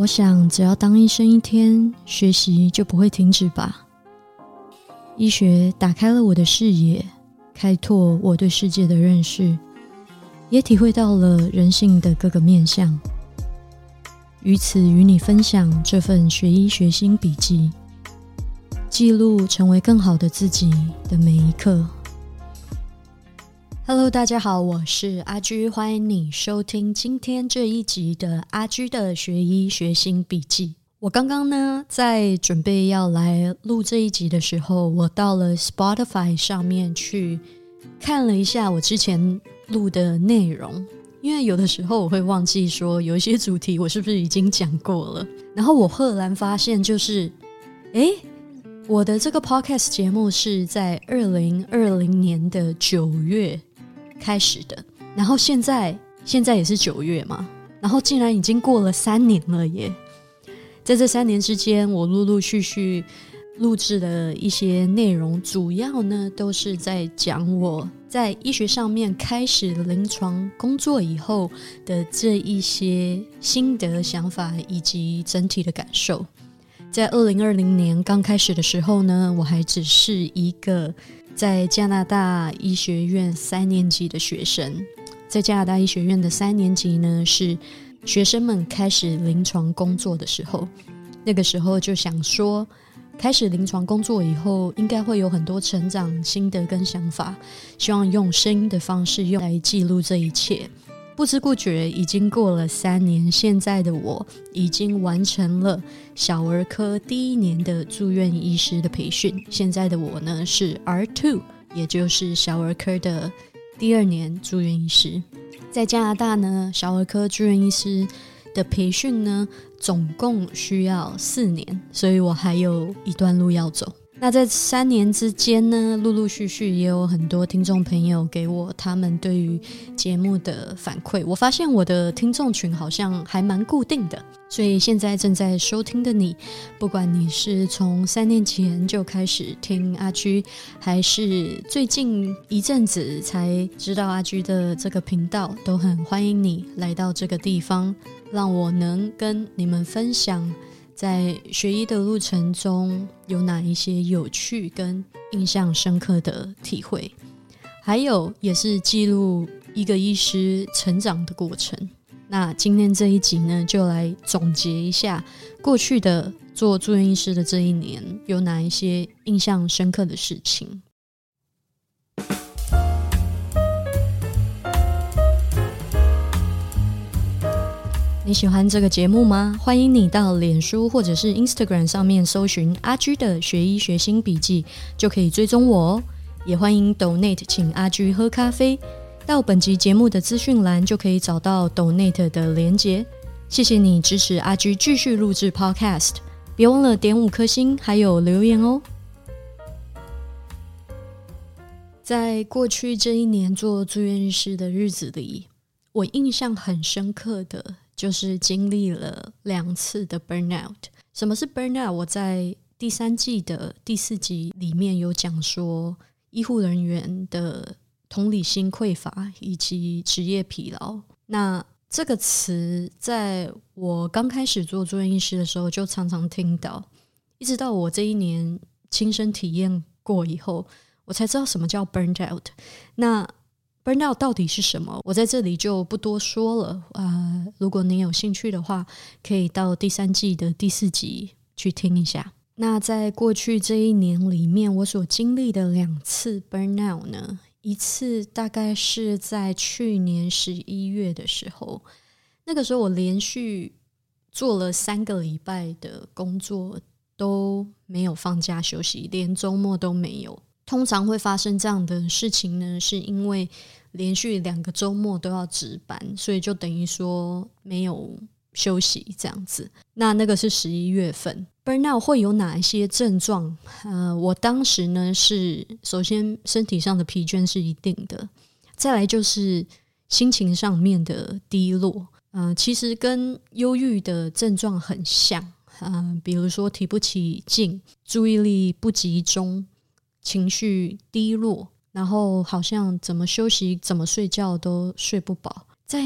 我想，只要当医生一天，学习就不会停止吧。医学打开了我的视野，开拓我对世界的认识，也体会到了人性的各个面相。于此，与你分享这份学医学心笔记，记录成为更好的自己的每一刻。Hello，大家好，我是阿居，欢迎你收听今天这一集的阿居的学医学心笔记。我刚刚呢在准备要来录这一集的时候，我到了 Spotify 上面去看了一下我之前录的内容，因为有的时候我会忘记说有一些主题我是不是已经讲过了。然后我赫然发现，就是诶，我的这个 Podcast 节目是在二零二零年的九月。开始的，然后现在现在也是九月嘛，然后竟然已经过了三年了耶！在这三年之间，我陆陆续续录制的一些内容，主要呢都是在讲我在医学上面开始临床工作以后的这一些心得、想法以及整体的感受。在二零二零年刚开始的时候呢，我还只是一个。在加拿大医学院三年级的学生，在加拿大医学院的三年级呢，是学生们开始临床工作的时候。那个时候就想说，开始临床工作以后，应该会有很多成长心得跟想法，希望用声音的方式用来记录这一切。不知不觉已经过了三年，现在的我已经完成了小儿科第一年的住院医师的培训。现在的我呢是 R two，也就是小儿科的第二年住院医师。在加拿大呢，小儿科住院医师的培训呢总共需要四年，所以我还有一段路要走。那在三年之间呢，陆陆续续也有很多听众朋友给我他们对于节目的反馈。我发现我的听众群好像还蛮固定的，所以现在正在收听的你，不管你是从三年前就开始听阿居，还是最近一阵子才知道阿居的这个频道，都很欢迎你来到这个地方，让我能跟你们分享。在学医的路程中有哪一些有趣跟印象深刻的体会？还有也是记录一个医师成长的过程。那今天这一集呢，就来总结一下过去的做住院医师的这一年有哪一些印象深刻的事情。你喜欢这个节目吗？欢迎你到脸书或者是 Instagram 上面搜寻阿居的学医学新笔记，就可以追踪我哦。也欢迎 Donate 请阿居喝咖啡，到本集节目的资讯栏就可以找到 Donate 的连结。谢谢你支持阿居继续录制 Podcast，别忘了点五颗星还有留言哦。在过去这一年做住院医师的日子里，我印象很深刻的。就是经历了两次的 burnout。什么是 burnout？我在第三季的第四集里面有讲说，医护人员的同理心匮乏以及职业疲劳。那这个词在我刚开始做住院医师的时候就常常听到，一直到我这一年亲身体验过以后，我才知道什么叫 burnout。那 Burnout 到底是什么？我在这里就不多说了啊。如果您有兴趣的话，可以到第三季的第四集去听一下。那在过去这一年里面，我所经历的两次 Burnout 呢，一次大概是在去年十一月的时候，那个时候我连续做了三个礼拜的工作，都没有放假休息，连周末都没有。通常会发生这样的事情呢，是因为连续两个周末都要值班，所以就等于说没有休息这样子。那那个是十一月份，burnout 会有哪一些症状？呃，我当时呢是首先身体上的疲倦是一定的，再来就是心情上面的低落。嗯，其实跟忧郁的症状很像，嗯，比如说提不起劲，注意力不集中。情绪低落，然后好像怎么休息、怎么睡觉都睡不饱。在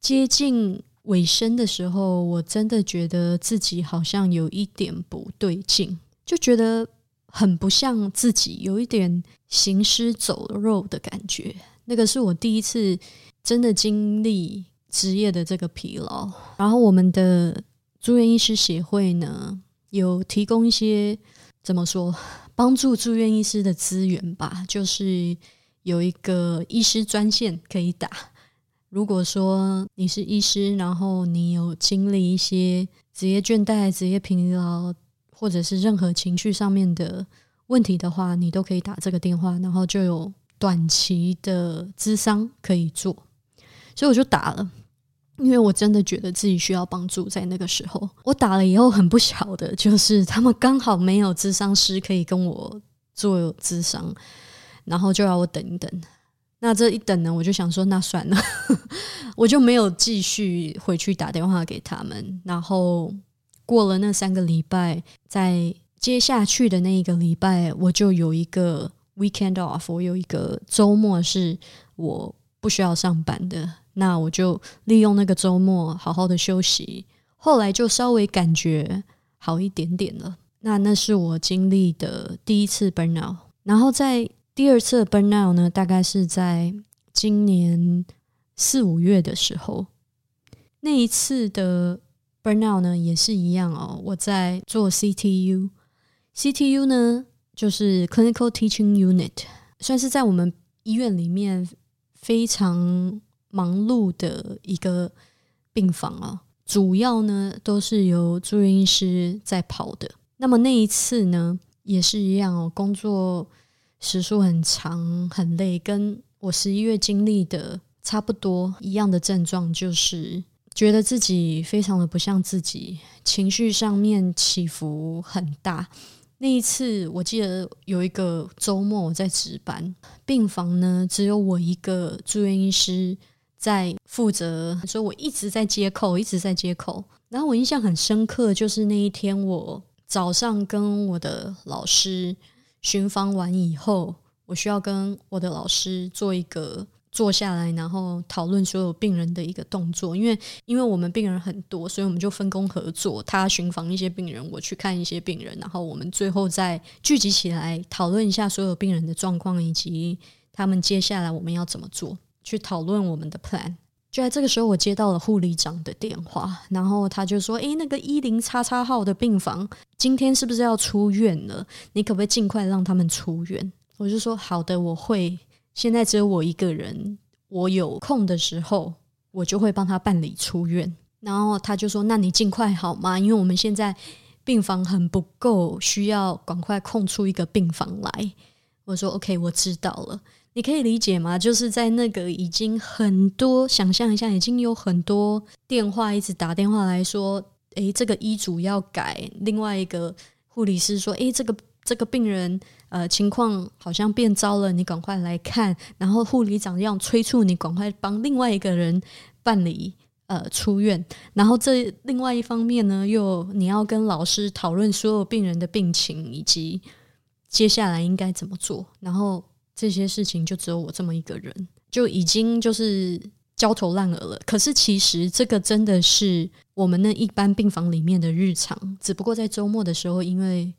接近尾声的时候，我真的觉得自己好像有一点不对劲，就觉得很不像自己，有一点行尸走肉的感觉。那个是我第一次真的经历职业的这个疲劳。然后我们的住院医师协会呢，有提供一些怎么说帮助住院医师的资源吧，就是有一个医师专线可以打。如果说你是医师，然后你有经历一些职业倦怠、职业疲劳，或者是任何情绪上面的问题的话，你都可以打这个电话，然后就有短期的咨商可以做。所以我就打了，因为我真的觉得自己需要帮助。在那个时候，我打了以后很不巧的，就是他们刚好没有咨商师可以跟我做咨商，然后就要我等一等。那这一等呢，我就想说，那算了，我就没有继续回去打电话给他们。然后过了那三个礼拜，在接下去的那一个礼拜，我就有一个 weekend off，我有一个周末是我不需要上班的。那我就利用那个周末好好的休息。后来就稍微感觉好一点点了。那那是我经历的第一次 burnout，然后在。第二次 burnout 呢，大概是在今年四五月的时候。那一次的 burnout 呢，也是一样哦。我在做 CTU，CTU 呢就是 Clinical Teaching Unit，算是在我们医院里面非常忙碌的一个病房啊。主要呢都是由住院医师在跑的。那么那一次呢，也是一样哦，工作。时数很长，很累，跟我十一月经历的差不多一样的症状，就是觉得自己非常的不像自己，情绪上面起伏很大。那一次，我记得有一个周末我在值班，病房呢只有我一个住院医师在负责，所以我一直在接口，一直在接口。然后我印象很深刻，就是那一天我早上跟我的老师。巡访完以后，我需要跟我的老师做一个坐下来，然后讨论所有病人的一个动作。因为因为我们病人很多，所以我们就分工合作。他巡访一些病人，我去看一些病人，然后我们最后再聚集起来讨论一下所有病人的状况，以及他们接下来我们要怎么做，去讨论我们的 plan。就在这个时候，我接到了护理长的电话，然后他就说：“诶，那个一零叉叉号的病房今天是不是要出院了？你可不可以尽快让他们出院？”我就说：“好的，我会。现在只有我一个人，我有空的时候，我就会帮他办理出院。”然后他就说：“那你尽快好吗？因为我们现在病房很不够，需要赶快空出一个病房来。”我说：“OK，我知道了。”你可以理解吗？就是在那个已经很多，想象一下，已经有很多电话一直打电话来说，诶，这个医嘱要改。另外一个护理师说，诶，这个这个病人呃情况好像变糟了，你赶快来看。然后护理长要催促你赶快帮另外一个人办理呃出院。然后这另外一方面呢，又你要跟老师讨论所有病人的病情以及接下来应该怎么做。然后。这些事情就只有我这么一个人，就已经就是焦头烂额了。可是其实这个真的是我们那一般病房里面的日常，只不过在周末的时候，因为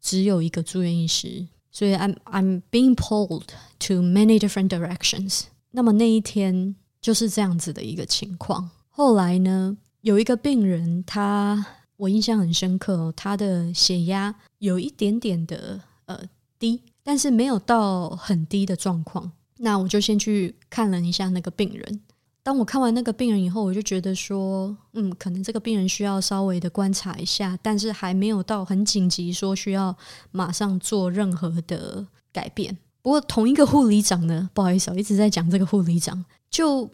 只有一个住院医师，所以 I'm I'm being pulled to many different directions。那么那一天就是这样子的一个情况。后来呢，有一个病人，他我印象很深刻，他的血压有一点点的呃低。但是没有到很低的状况，那我就先去看了一下那个病人。当我看完那个病人以后，我就觉得说，嗯，可能这个病人需要稍微的观察一下，但是还没有到很紧急，说需要马上做任何的改变。不过同一个护理长呢，不好意思，我一直在讲这个护理长，就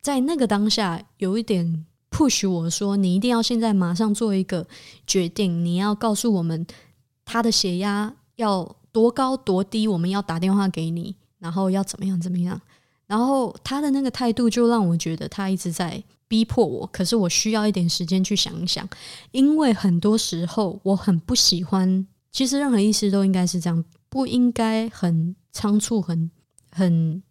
在那个当下有一点 push 我说，你一定要现在马上做一个决定，你要告诉我们他的血压要。多高多低，我们要打电话给你，然后要怎么样怎么样？然后他的那个态度就让我觉得他一直在逼迫我，可是我需要一点时间去想一想，因为很多时候我很不喜欢。其实任何医师都应该是这样，不应该很仓促、很很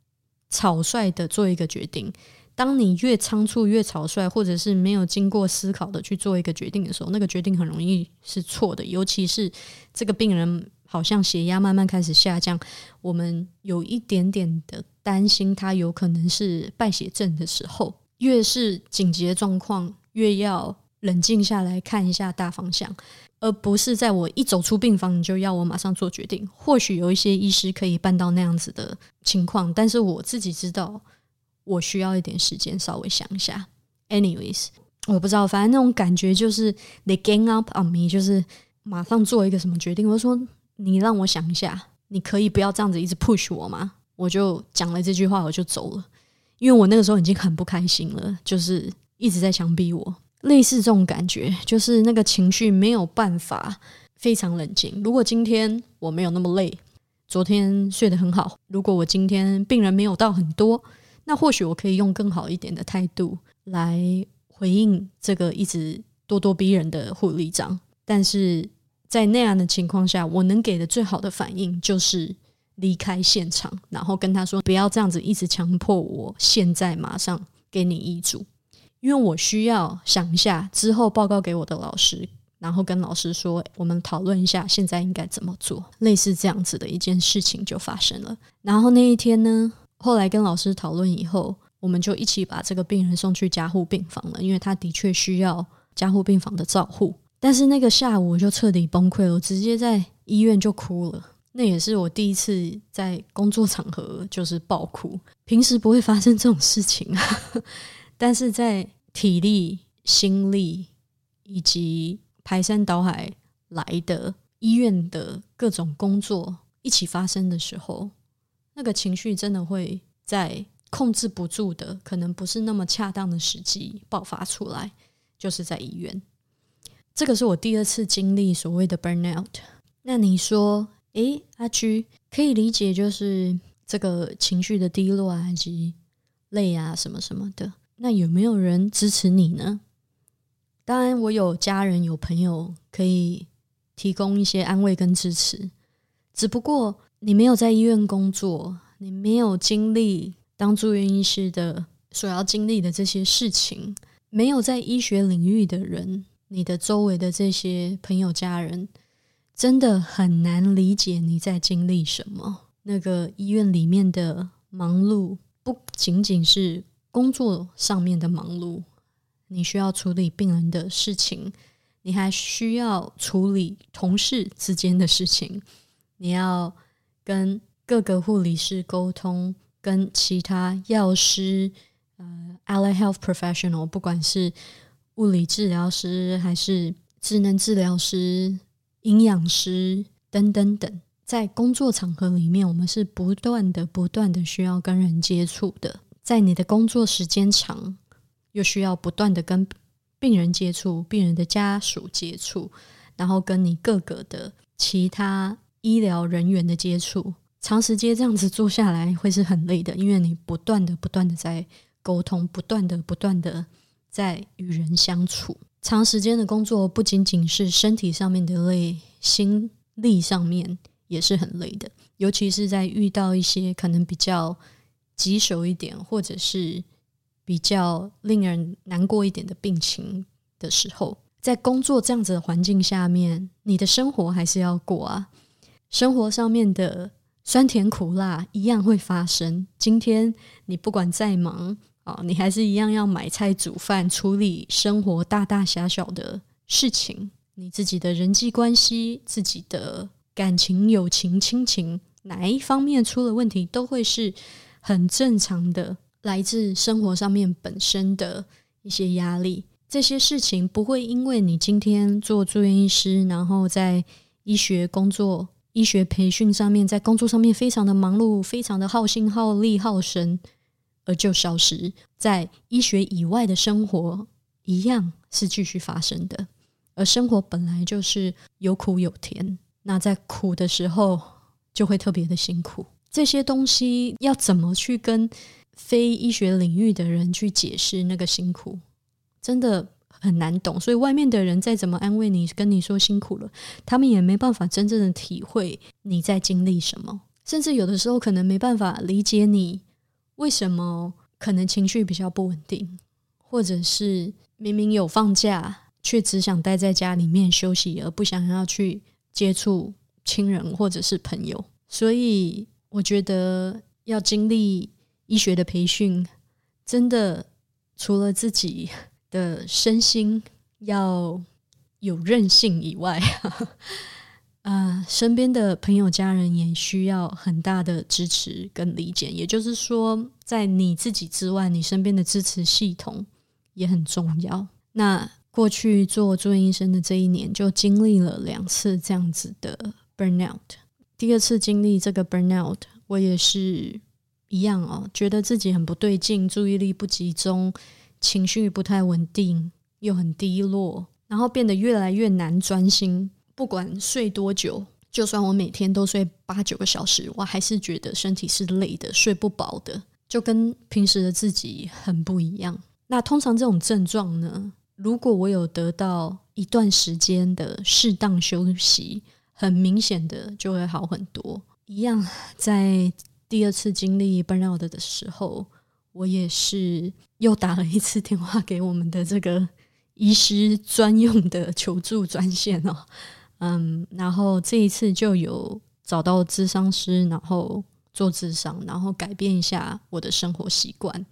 草率的做一个决定。当你越仓促、越草率，或者是没有经过思考的去做一个决定的时候，那个决定很容易是错的。尤其是这个病人好像血压慢慢开始下降，我们有一点点的担心他有可能是败血症的时候，越是紧急的状况，越要冷静下来看一下大方向。而不是在我一走出病房，你就要我马上做决定。或许有一些医师可以办到那样子的情况，但是我自己知道，我需要一点时间稍微想一下。Anyways，我不知道，反正那种感觉就是 they gang up on me，就是马上做一个什么决定。我说你让我想一下，你可以不要这样子一直 push 我吗？我就讲了这句话，我就走了，因为我那个时候已经很不开心了，就是一直在强逼我。类似这种感觉，就是那个情绪没有办法非常冷静。如果今天我没有那么累，昨天睡得很好，如果我今天病人没有到很多，那或许我可以用更好一点的态度来回应这个一直咄咄逼人的护理长。但是在那样的情况下，我能给的最好的反应就是离开现场，然后跟他说：“不要这样子一直强迫我，现在马上给你医嘱。”因为我需要想一下之后报告给我的老师，然后跟老师说，我们讨论一下现在应该怎么做。类似这样子的一件事情就发生了。然后那一天呢，后来跟老师讨论以后，我们就一起把这个病人送去加护病房了，因为他的确需要加护病房的照护。但是那个下午我就彻底崩溃了，我直接在医院就哭了。那也是我第一次在工作场合就是爆哭，平时不会发生这种事情啊。但是在体力、心力以及排山倒海来的医院的各种工作一起发生的时候，那个情绪真的会在控制不住的，可能不是那么恰当的时机爆发出来，就是在医院。这个是我第二次经历所谓的 burnout。那你说，诶，阿居可以理解，就是这个情绪的低落啊，以及累啊，什么什么的。那有没有人支持你呢？当然，我有家人、有朋友可以提供一些安慰跟支持。只不过你没有在医院工作，你没有经历当住院医师的所要经历的这些事情，没有在医学领域的人，你的周围的这些朋友、家人，真的很难理解你在经历什么。那个医院里面的忙碌，不仅仅是。工作上面的忙碌，你需要处理病人的事情，你还需要处理同事之间的事情，你要跟各个护理师沟通，跟其他药师、呃，allied health professional，不管是物理治疗师还是智能治疗师、营养师等等等，在工作场合里面，我们是不断的、不断的需要跟人接触的。在你的工作时间长，又需要不断的跟病人接触、病人的家属接触，然后跟你各个的其他医疗人员的接触，长时间这样子做下来会是很累的，因为你不断的、不断的在沟通，不断的、不断的在与人相处。长时间的工作不仅仅是身体上面的累，心力上面也是很累的，尤其是在遇到一些可能比较。棘手一点，或者是比较令人难过一点的病情的时候，在工作这样子的环境下面，你的生活还是要过啊。生活上面的酸甜苦辣一样会发生。今天你不管再忙啊，你还是一样要买菜、煮饭、处理生活大大小小的事情。你自己的人际关系、自己的感情、友情、亲情，哪一方面出了问题，都会是。很正常的，来自生活上面本身的一些压力，这些事情不会因为你今天做住院医师，然后在医学工作、医学培训上面，在工作上面非常的忙碌，非常的耗心耗力耗神，而就消失。在医学以外的生活一样是继续发生的，而生活本来就是有苦有甜，那在苦的时候就会特别的辛苦。这些东西要怎么去跟非医学领域的人去解释那个辛苦，真的很难懂。所以外面的人再怎么安慰你，跟你说辛苦了，他们也没办法真正的体会你在经历什么，甚至有的时候可能没办法理解你为什么可能情绪比较不稳定，或者是明明有放假，却只想待在家里面休息，而不想要去接触亲人或者是朋友。所以，我觉得要经历医学的培训，真的除了自己的身心要有韧性以外，啊，身边的朋友、家人也需要很大的支持跟理解。也就是说，在你自己之外，你身边的支持系统也很重要。那过去做住院医生的这一年，就经历了两次这样子的 burnout。第二次经历这个 burnout，我也是一样哦，觉得自己很不对劲，注意力不集中，情绪不太稳定，又很低落，然后变得越来越难专心。不管睡多久，就算我每天都睡八九个小时，我还是觉得身体是累的，睡不饱的，就跟平时的自己很不一样。那通常这种症状呢，如果我有得到一段时间的适当休息，很明显的就会好很多。一样，在第二次经历 burnout 的时候，我也是又打了一次电话给我们的这个医师专用的求助专线哦。嗯，然后这一次就有找到智商师，然后做智商，然后改变一下我的生活习惯，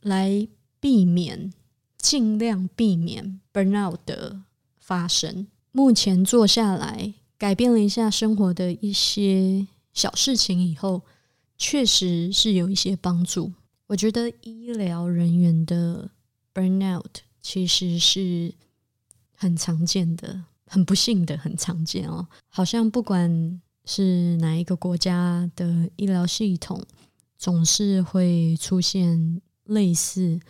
来避免尽量避免 burnout 的发生。目前做下来，改变了一下生活的一些小事情以后，确实是有一些帮助。我觉得医疗人员的 burnout 其实是很常见的。很不幸的，很常见哦。好像不管是哪一个国家的医疗系统，总是会出现类似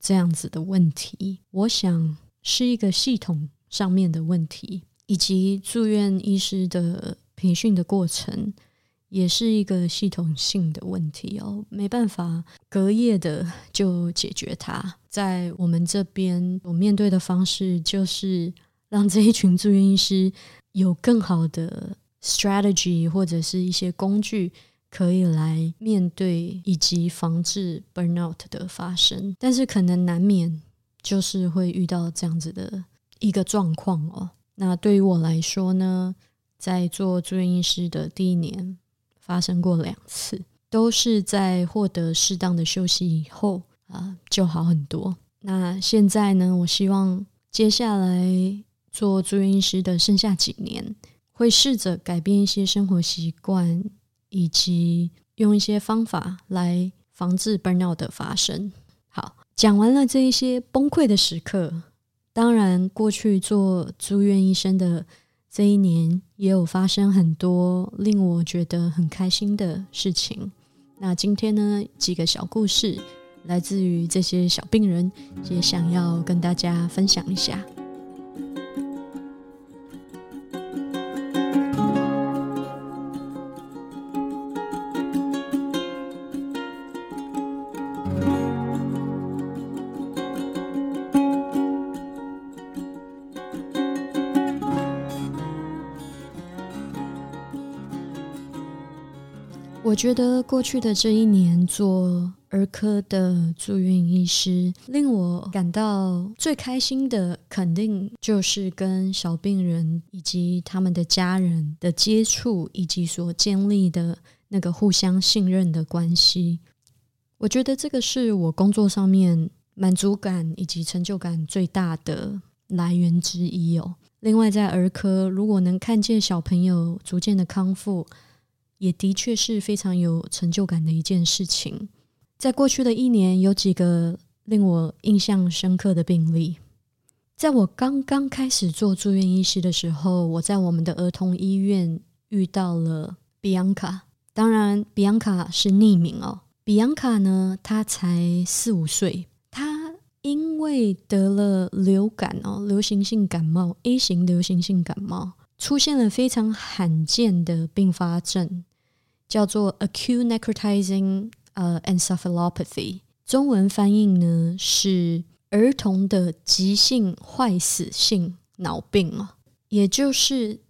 这样子的问题。我想是一个系统上面的问题，以及住院医师的培训的过程，也是一个系统性的问题哦。没办法隔夜的就解决它。在我们这边，我面对的方式就是。让这一群住院医师有更好的 strategy 或者是一些工具，可以来面对以及防治 burnout 的发生。但是可能难免就是会遇到这样子的一个状况哦。那对于我来说呢，在做住院医师的第一年，发生过两次，都是在获得适当的休息以后啊，就好很多。那现在呢，我希望接下来。做住院医师的剩下几年，会试着改变一些生活习惯，以及用一些方法来防治 burnout 的发生。好，讲完了这一些崩溃的时刻，当然过去做住院医生的这一年，也有发生很多令我觉得很开心的事情。那今天呢，几个小故事，来自于这些小病人，也想要跟大家分享一下。我觉得过去的这一年做儿科的住院医师，令我感到最开心的，肯定就是跟小病人以及他们的家人的接触，以及所建立的那个互相信任的关系。我觉得这个是我工作上面满足感以及成就感最大的来源之一哦。另外，在儿科，如果能看见小朋友逐渐的康复。也的确是非常有成就感的一件事情。在过去的一年，有几个令我印象深刻的病例。在我刚刚开始做住院医师的时候，我在我们的儿童医院遇到了比昂卡。当然，比昂卡是匿名哦。比昂卡呢，他才四五岁，他因为得了流感哦，流行性感冒 A 型流行性感冒，出现了非常罕见的并发症。叫做 acute necrotizing 呃 encephalopathy，中文翻译呢是儿童的急性坏死性脑病啊，也就是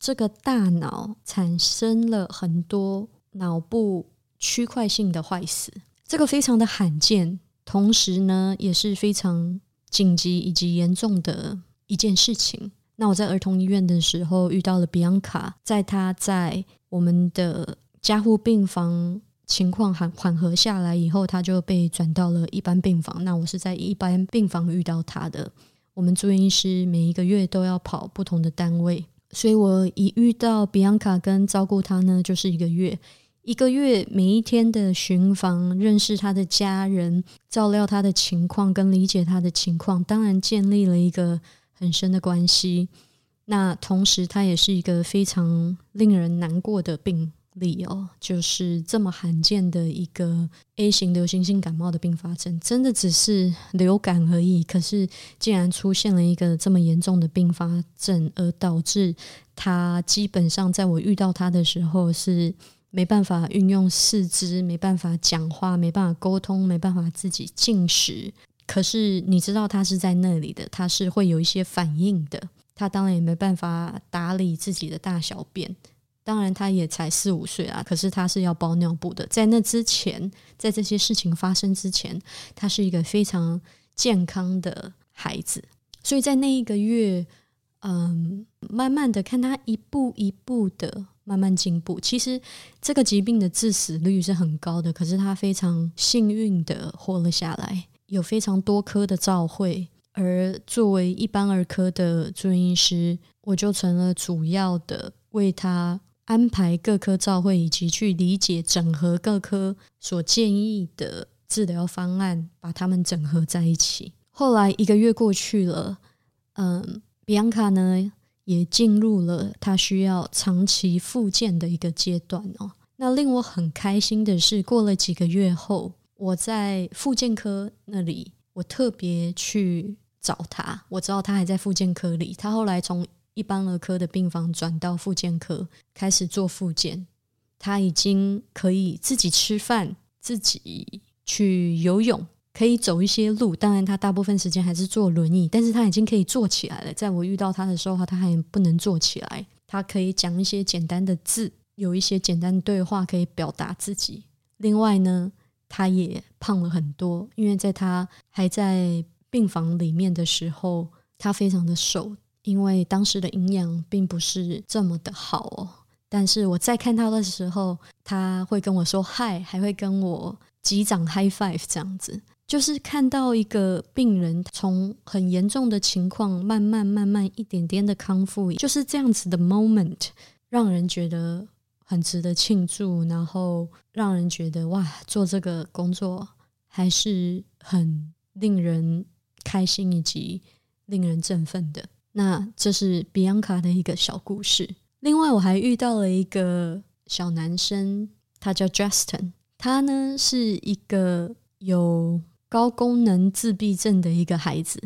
这个大脑产生了很多脑部区块性的坏死，这个非常的罕见，同时呢也是非常紧急以及严重的一件事情。那我在儿童医院的时候遇到了比昂卡，在他在我们的加护病房情况缓缓和下来以后，他就被转到了一般病房。那我是在一般病房遇到他的。我们住院医师每一个月都要跑不同的单位，所以我一遇到比昂卡跟照顾他呢，就是一个月，一个月每一天的巡房，认识他的家人，照料他的情况跟理解他的情况，当然建立了一个很深的关系。那同时，他也是一个非常令人难过的病。理哦，就是这么罕见的一个 A 型流行性感冒的并发症，真的只是流感而已。可是竟然出现了一个这么严重的并发症，而导致他基本上在我遇到他的时候是没办法运用四肢，没办法讲话，没办法沟通，没办法自己进食。可是你知道他是在那里的，他是会有一些反应的。他当然也没办法打理自己的大小便。当然，他也才四五岁啊，可是他是要包尿布的。在那之前，在这些事情发生之前，他是一个非常健康的孩子。所以在那一个月，嗯，慢慢的看他一步一步的慢慢进步。其实这个疾病的致死率是很高的，可是他非常幸运的活了下来，有非常多科的照会。而作为一般儿科的住院医师，我就成了主要的为他。安排各科照会，以及去理解整合各科所建议的治疗方案，把它们整合在一起。后来一个月过去了，嗯，比安卡呢也进入了他需要长期复健的一个阶段哦。那令我很开心的是，过了几个月后，我在复健科那里，我特别去找他，我知道他还在复健科里。他后来从一般儿科的病房转到复健科，开始做复健。他已经可以自己吃饭，自己去游泳，可以走一些路。当然，他大部分时间还是坐轮椅，但是他已经可以坐起来了。在我遇到他的时候，他还不能坐起来。他可以讲一些简单的字，有一些简单对话可以表达自己。另外呢，他也胖了很多，因为在他还在病房里面的时候，他非常的瘦。因为当时的营养并不是这么的好哦，但是我在看他的时候，他会跟我说嗨，还会跟我击掌 high five 这样子，就是看到一个病人从很严重的情况慢慢慢慢一点点的康复，就是这样子的 moment，让人觉得很值得庆祝，然后让人觉得哇，做这个工作还是很令人开心以及令人振奋的。那这是比昂卡的一个小故事。另外，我还遇到了一个小男生，他叫 Justin。他呢是一个有高功能自闭症的一个孩子。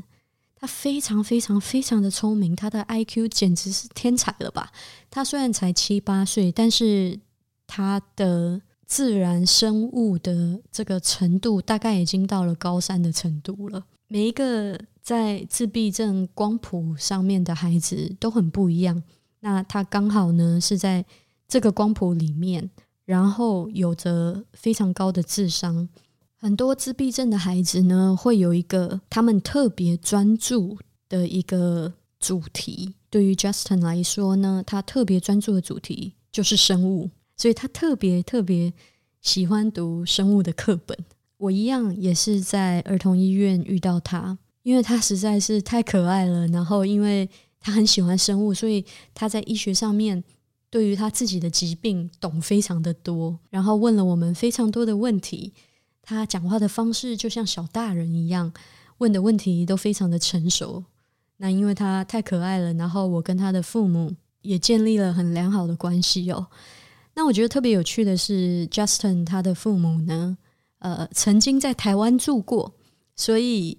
他非常非常非常的聪明，他的 IQ 简直是天才了吧？他虽然才七八岁，但是他的自然生物的这个程度，大概已经到了高三的程度了。每一个在自闭症光谱上面的孩子都很不一样。那他刚好呢是在这个光谱里面，然后有着非常高的智商。很多自闭症的孩子呢，会有一个他们特别专注的一个主题。对于 Justin 来说呢，他特别专注的主题就是生物，所以他特别特别喜欢读生物的课本。我一样也是在儿童医院遇到他，因为他实在是太可爱了。然后，因为他很喜欢生物，所以他在医学上面对于他自己的疾病懂非常的多。然后问了我们非常多的问题，他讲话的方式就像小大人一样，问的问题都非常的成熟。那因为他太可爱了，然后我跟他的父母也建立了很良好的关系哦。那我觉得特别有趣的是，Justin 他的父母呢。呃，曾经在台湾住过，所以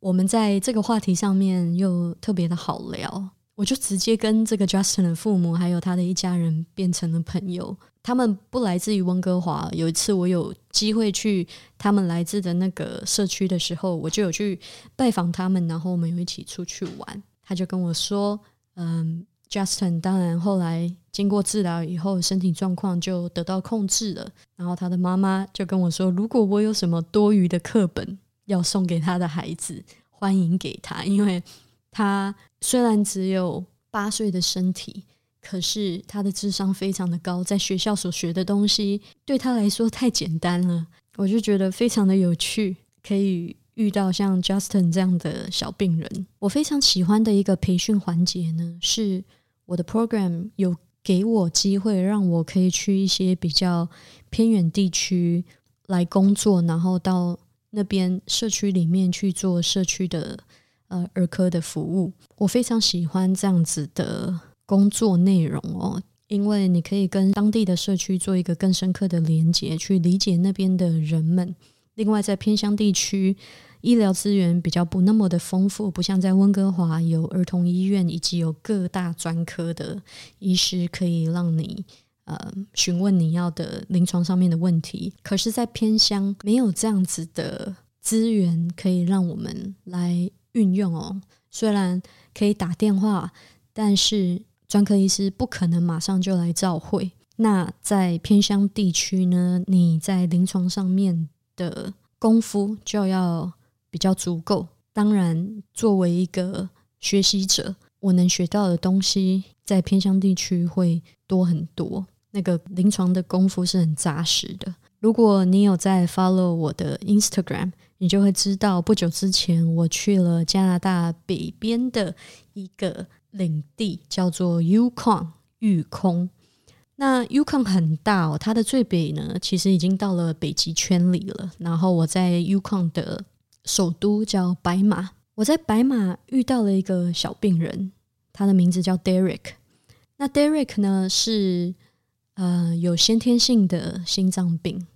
我们在这个话题上面又特别的好聊。我就直接跟这个 Justin 的父母还有他的一家人变成了朋友。他们不来自于温哥华。有一次我有机会去他们来自的那个社区的时候，我就有去拜访他们，然后我们有一起出去玩。他就跟我说：“嗯 Justin 当然后来经过治疗以后，身体状况就得到控制了。然后他的妈妈就跟我说：“如果我有什么多余的课本要送给他的孩子，欢迎给他，因为他虽然只有八岁的身体，可是他的智商非常的高，在学校所学的东西对他来说太简单了。我就觉得非常的有趣，可以。”遇到像 Justin 这样的小病人，我非常喜欢的一个培训环节呢，是我的 program 有给我机会，让我可以去一些比较偏远地区来工作，然后到那边社区里面去做社区的呃儿科的服务。我非常喜欢这样子的工作内容哦，因为你可以跟当地的社区做一个更深刻的连接，去理解那边的人们。另外，在偏乡地区。医疗资源比较不那么的丰富，不像在温哥华有儿童医院以及有各大专科的医师可以让你呃询问你要的临床上面的问题。可是，在偏乡没有这样子的资源可以让我们来运用哦。虽然可以打电话，但是专科医师不可能马上就来照会。那在偏乡地区呢，你在临床上面的功夫就要。比较足够。当然，作为一个学习者，我能学到的东西在偏乡地区会多很多。那个临床的功夫是很扎实的。如果你有在 follow 我的 Instagram，你就会知道，不久之前我去了加拿大北边的一个领地，叫做 Yukon 玉空。那 Yukon 很大哦，它的最北呢，其实已经到了北极圈里了。然后我在 Yukon 的首都叫白马，我在白马遇到了一个小病人，他的名字叫 Derek。那 Derek 呢是呃有先天性的心脏病，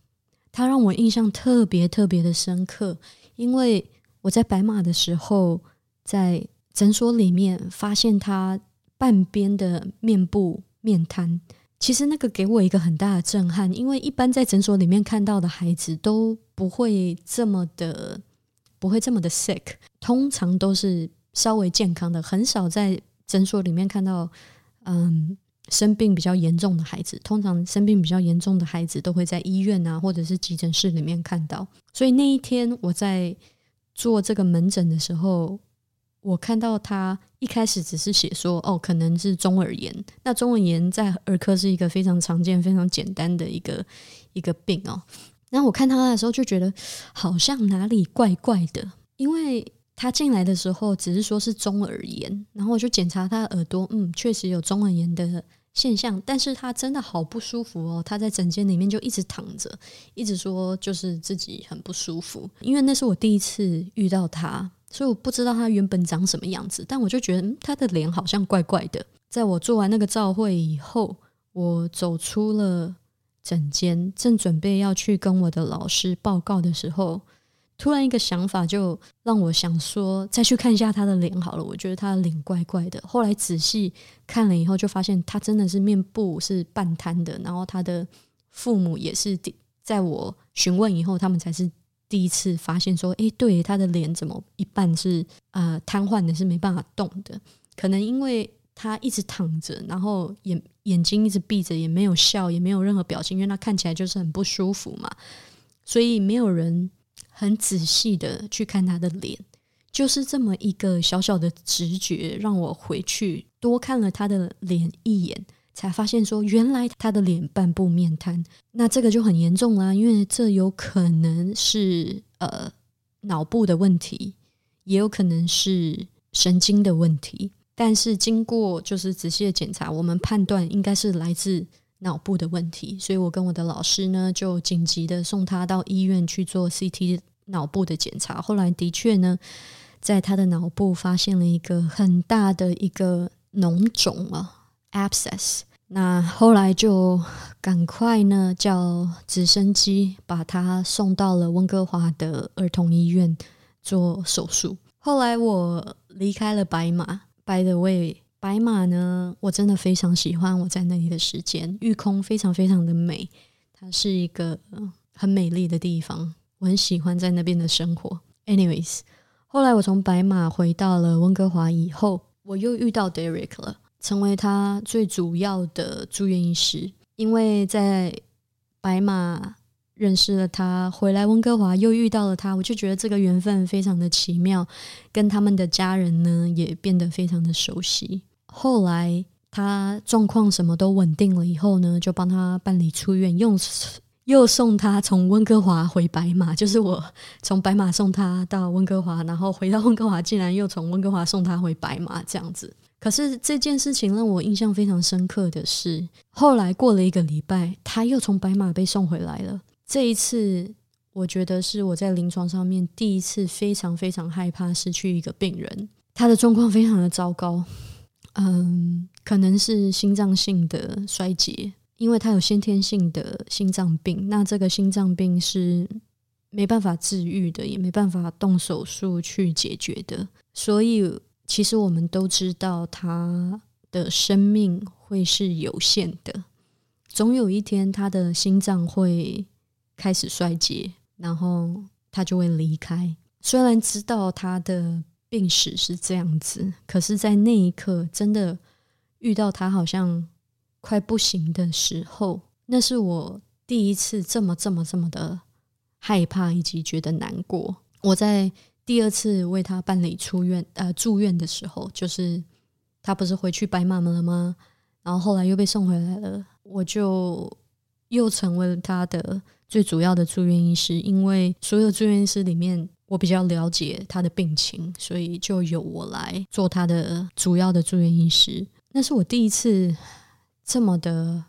他让我印象特别特别的深刻，因为我在白马的时候，在诊所里面发现他半边的面部面瘫，其实那个给我一个很大的震撼，因为一般在诊所里面看到的孩子都不会这么的。不会这么的 sick，通常都是稍微健康的，很少在诊所里面看到，嗯，生病比较严重的孩子。通常生病比较严重的孩子都会在医院啊，或者是急诊室里面看到。所以那一天我在做这个门诊的时候，我看到他一开始只是写说，哦，可能是中耳炎。那中耳炎在儿科是一个非常常见、非常简单的一个一个病哦。然后我看他的时候就觉得好像哪里怪怪的，因为他进来的时候只是说是中耳炎，然后我就检查他的耳朵，嗯，确实有中耳炎的现象，但是他真的好不舒服哦，他在诊间里面就一直躺着，一直说就是自己很不舒服，因为那是我第一次遇到他，所以我不知道他原本长什么样子，但我就觉得他的脸好像怪怪的。在我做完那个照会以后，我走出了。诊间正准备要去跟我的老师报告的时候，突然一个想法就让我想说，再去看一下他的脸好了。我觉得他的脸怪怪的。后来仔细看了以后，就发现他真的是面部是半瘫的。然后他的父母也是在我询问以后，他们才是第一次发现说，诶，对，他的脸怎么一半是呃瘫痪的，是没办法动的？可能因为。他一直躺着，然后眼眼睛一直闭着，也没有笑，也没有任何表情，因为他看起来就是很不舒服嘛。所以没有人很仔细的去看他的脸，就是这么一个小小的直觉，让我回去多看了他的脸一眼，才发现说，原来他的脸半部面瘫。那这个就很严重啦，因为这有可能是呃脑部的问题，也有可能是神经的问题。但是经过就是仔细的检查，我们判断应该是来自脑部的问题，所以我跟我的老师呢就紧急的送他到医院去做 CT 脑部的检查。后来的确呢，在他的脑部发现了一个很大的一个脓肿啊，abscess。那后来就赶快呢叫直升机把他送到了温哥华的儿童医院做手术。后来我离开了白马。By the way，白马呢，我真的非常喜欢我在那里的时间。玉空非常非常的美，它是一个很美丽的地方，我很喜欢在那边的生活。Anyways，后来我从白马回到了温哥华以后，我又遇到 Derek 了。成为他最主要的住院医师。因为在白马认识了他，回来温哥华又遇到了他，我就觉得这个缘分非常的奇妙，跟他们的家人呢也变得非常的熟悉。后来他状况什么都稳定了以后呢，就帮他办理出院，用又送他从温哥华回白马，就是我从白马送他到温哥华，然后回到温哥华，竟然又从温哥华送他回白马这样子。可是这件事情让我印象非常深刻的是，后来过了一个礼拜，他又从白马被送回来了。这一次，我觉得是我在临床上面第一次非常非常害怕失去一个病人，他的状况非常的糟糕，嗯，可能是心脏性的衰竭，因为他有先天性的心脏病，那这个心脏病是没办法治愈的，也没办法动手术去解决的，所以。其实我们都知道，他的生命会是有限的，总有一天他的心脏会开始衰竭，然后他就会离开。虽然知道他的病史是这样子，可是，在那一刻，真的遇到他好像快不行的时候，那是我第一次这么、这么、这么的害怕以及觉得难过。我在。第二次为他办理出院呃住院的时候，就是他不是回去白马了吗？然后后来又被送回来了，我就又成为了他的最主要的住院医师。因为所有住院医师里面，我比较了解他的病情，所以就由我来做他的主要的住院医师。那是我第一次这么的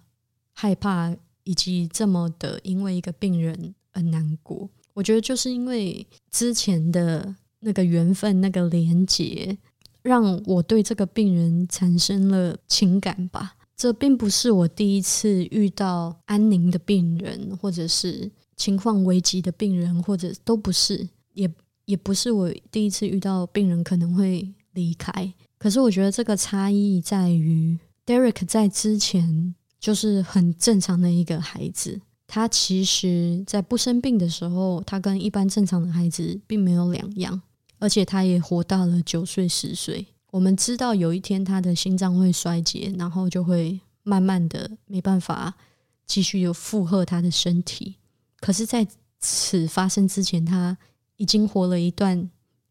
害怕，以及这么的因为一个病人而难过。我觉得就是因为之前的那个缘分、那个连结，让我对这个病人产生了情感吧。这并不是我第一次遇到安宁的病人，或者是情况危急的病人，或者都不是，也也不是我第一次遇到病人可能会离开。可是我觉得这个差异在于，Derek 在之前就是很正常的一个孩子。他其实，在不生病的时候，他跟一般正常的孩子并没有两样，而且他也活到了九岁、十岁。我们知道有一天他的心脏会衰竭，然后就会慢慢的没办法继续有负荷他的身体。可是，在此发生之前，他已经活了一段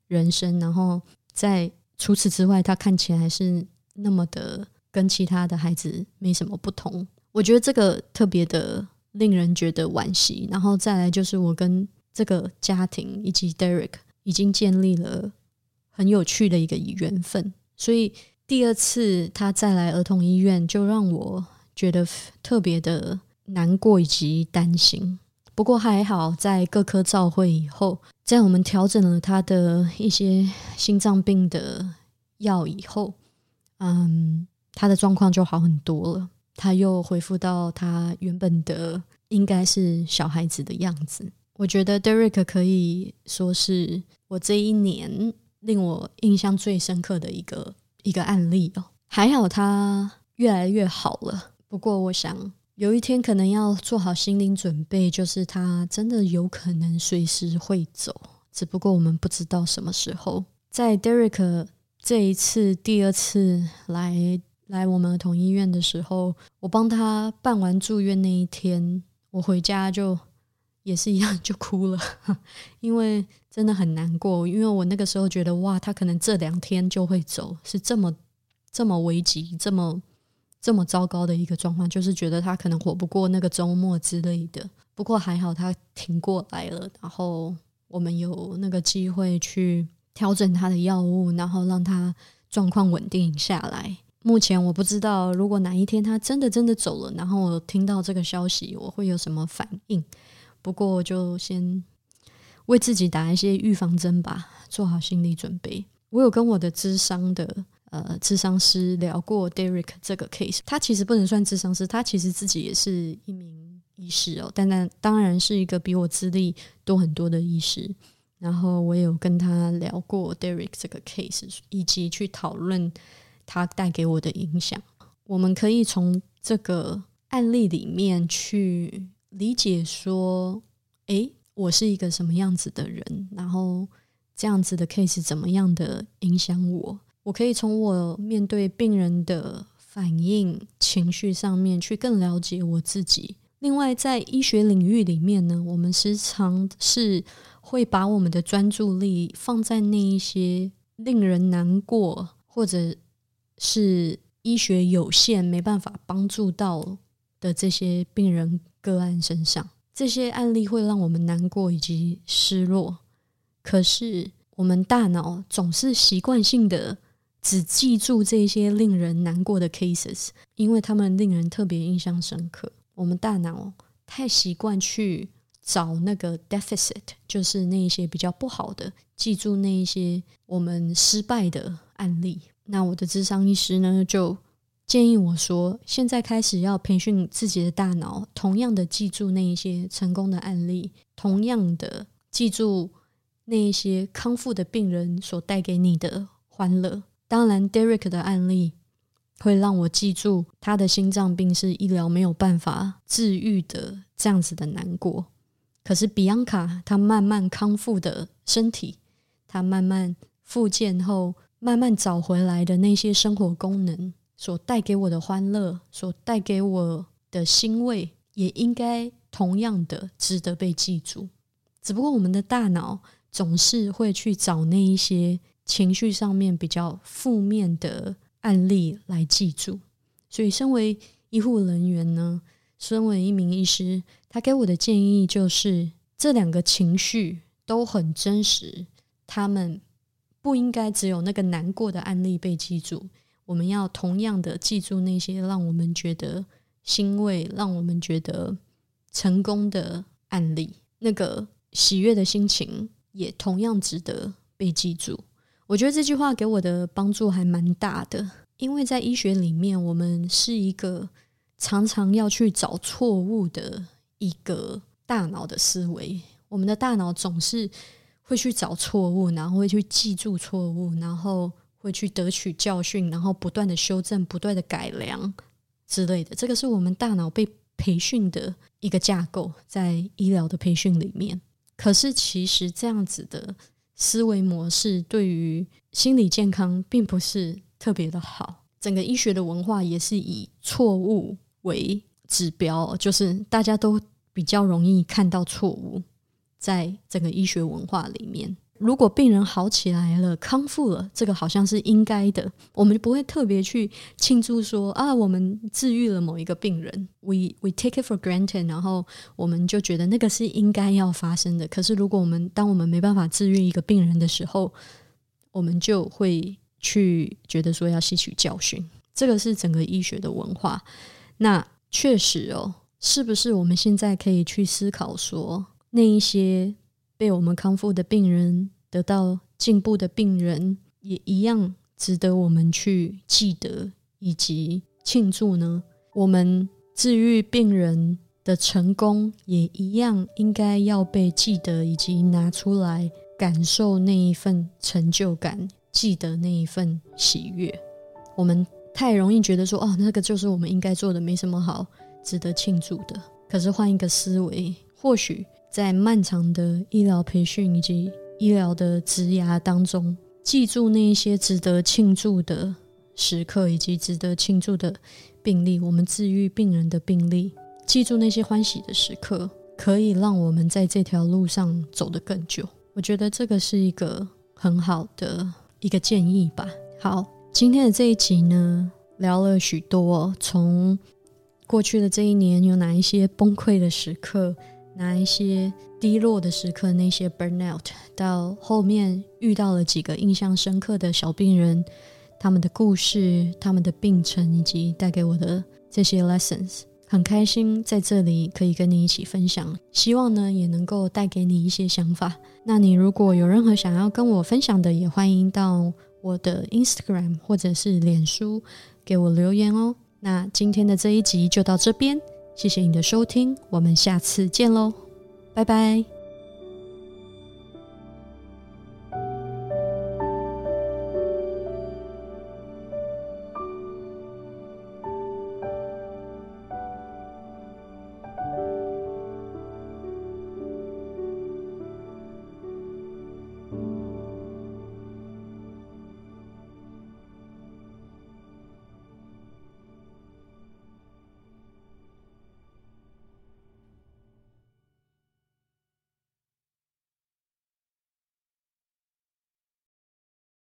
人生，然后在除此之外，他看起来还是那么的跟其他的孩子没什么不同。我觉得这个特别的。令人觉得惋惜，然后再来就是我跟这个家庭以及 Derek 已经建立了很有趣的一个缘分，所以第二次他再来儿童医院，就让我觉得特别的难过以及担心。不过还好，在各科照会以后，在我们调整了他的一些心脏病的药以后，嗯，他的状况就好很多了。他又恢复到他原本的应该是小孩子的样子。我觉得 Derek 可以说是我这一年令我印象最深刻的一个一个案例哦。还好他越来越好了，不过我想有一天可能要做好心理准备，就是他真的有可能随时会走，只不过我们不知道什么时候。在 Derek 这一次第二次来。来我们儿童医院的时候，我帮他办完住院那一天，我回家就也是一样就哭了，因为真的很难过。因为我那个时候觉得，哇，他可能这两天就会走，是这么这么危急、这么这么糟糕的一个状况，就是觉得他可能活不过那个周末之类的。不过还好他挺过来了，然后我们有那个机会去调整他的药物，然后让他状况稳定下来。目前我不知道，如果哪一天他真的真的走了，然后我听到这个消息，我会有什么反应。不过就先为自己打一些预防针吧，做好心理准备。我有跟我的智商的呃智商师聊过 Derek 这个 case，他其实不能算智商师，他其实自己也是一名医师哦，但但当然是一个比我资历多很多的医师。然后我有跟他聊过 Derek 这个 case，以及去讨论。他带给我的影响，我们可以从这个案例里面去理解说：，诶，我是一个什么样子的人？然后这样子的 case 怎么样的影响我？我可以从我面对病人的反应、情绪上面去更了解我自己。另外，在医学领域里面呢，我们时常是会把我们的专注力放在那一些令人难过，或者是医学有限没办法帮助到的这些病人个案身上。这些案例会让我们难过以及失落，可是我们大脑总是习惯性的只记住这些令人难过的 cases，因为他们令人特别印象深刻。我们大脑太习惯去找那个 deficit，就是那一些比较不好的，记住那一些我们失败的案例。那我的智商医师呢，就。建议我说，现在开始要培训自己的大脑，同样的记住那一些成功的案例，同样的记住那一些康复的病人所带给你的欢乐。当然，Derek 的案例会让我记住他的心脏病是医疗没有办法治愈的这样子的难过。可是比安卡他慢慢康复的身体，他慢慢复健后，慢慢找回来的那些生活功能。所带给我的欢乐，所带给我的欣慰，也应该同样的值得被记住。只不过我们的大脑总是会去找那一些情绪上面比较负面的案例来记住。所以，身为医护人员呢，身为一名医师，他给我的建议就是：这两个情绪都很真实，他们不应该只有那个难过的案例被记住。我们要同样的记住那些让我们觉得欣慰、让我们觉得成功的案例，那个喜悦的心情也同样值得被记住。我觉得这句话给我的帮助还蛮大的，因为在医学里面，我们是一个常常要去找错误的一个大脑的思维。我们的大脑总是会去找错误，然后会去记住错误，然后。会去得取教训，然后不断的修正、不断的改良之类的。这个是我们大脑被培训的一个架构，在医疗的培训里面。可是，其实这样子的思维模式对于心理健康并不是特别的好。整个医学的文化也是以错误为指标，就是大家都比较容易看到错误，在整个医学文化里面。如果病人好起来了、康复了，这个好像是应该的，我们不会特别去庆祝说啊，我们治愈了某一个病人。We we take it for granted，然后我们就觉得那个是应该要发生的。可是，如果我们当我们没办法治愈一个病人的时候，我们就会去觉得说要吸取教训。这个是整个医学的文化。那确实哦，是不是我们现在可以去思考说那一些？被我们康复的病人得到进步的病人，也一样值得我们去记得以及庆祝呢。我们治愈病人的成功，也一样应该要被记得，以及拿出来感受那一份成就感，记得那一份喜悦。我们太容易觉得说，哦，那个就是我们应该做的，没什么好值得庆祝的。可是换一个思维，或许。在漫长的医疗培训以及医疗的职涯当中，记住那一些值得庆祝的时刻，以及值得庆祝的病例，我们治愈病人的病例，记住那些欢喜的时刻，可以让我们在这条路上走得更久。我觉得这个是一个很好的一个建议吧。好，今天的这一集呢，聊了许多，从过去的这一年有哪一些崩溃的时刻。拿一些低落的时刻，那些 burnout，到后面遇到了几个印象深刻的小病人，他们的故事、他们的病程，以及带给我的这些 lessons，很开心在这里可以跟你一起分享。希望呢也能够带给你一些想法。那你如果有任何想要跟我分享的，也欢迎到我的 Instagram 或者是脸书给我留言哦。那今天的这一集就到这边。谢谢你的收听，我们下次见喽，拜拜。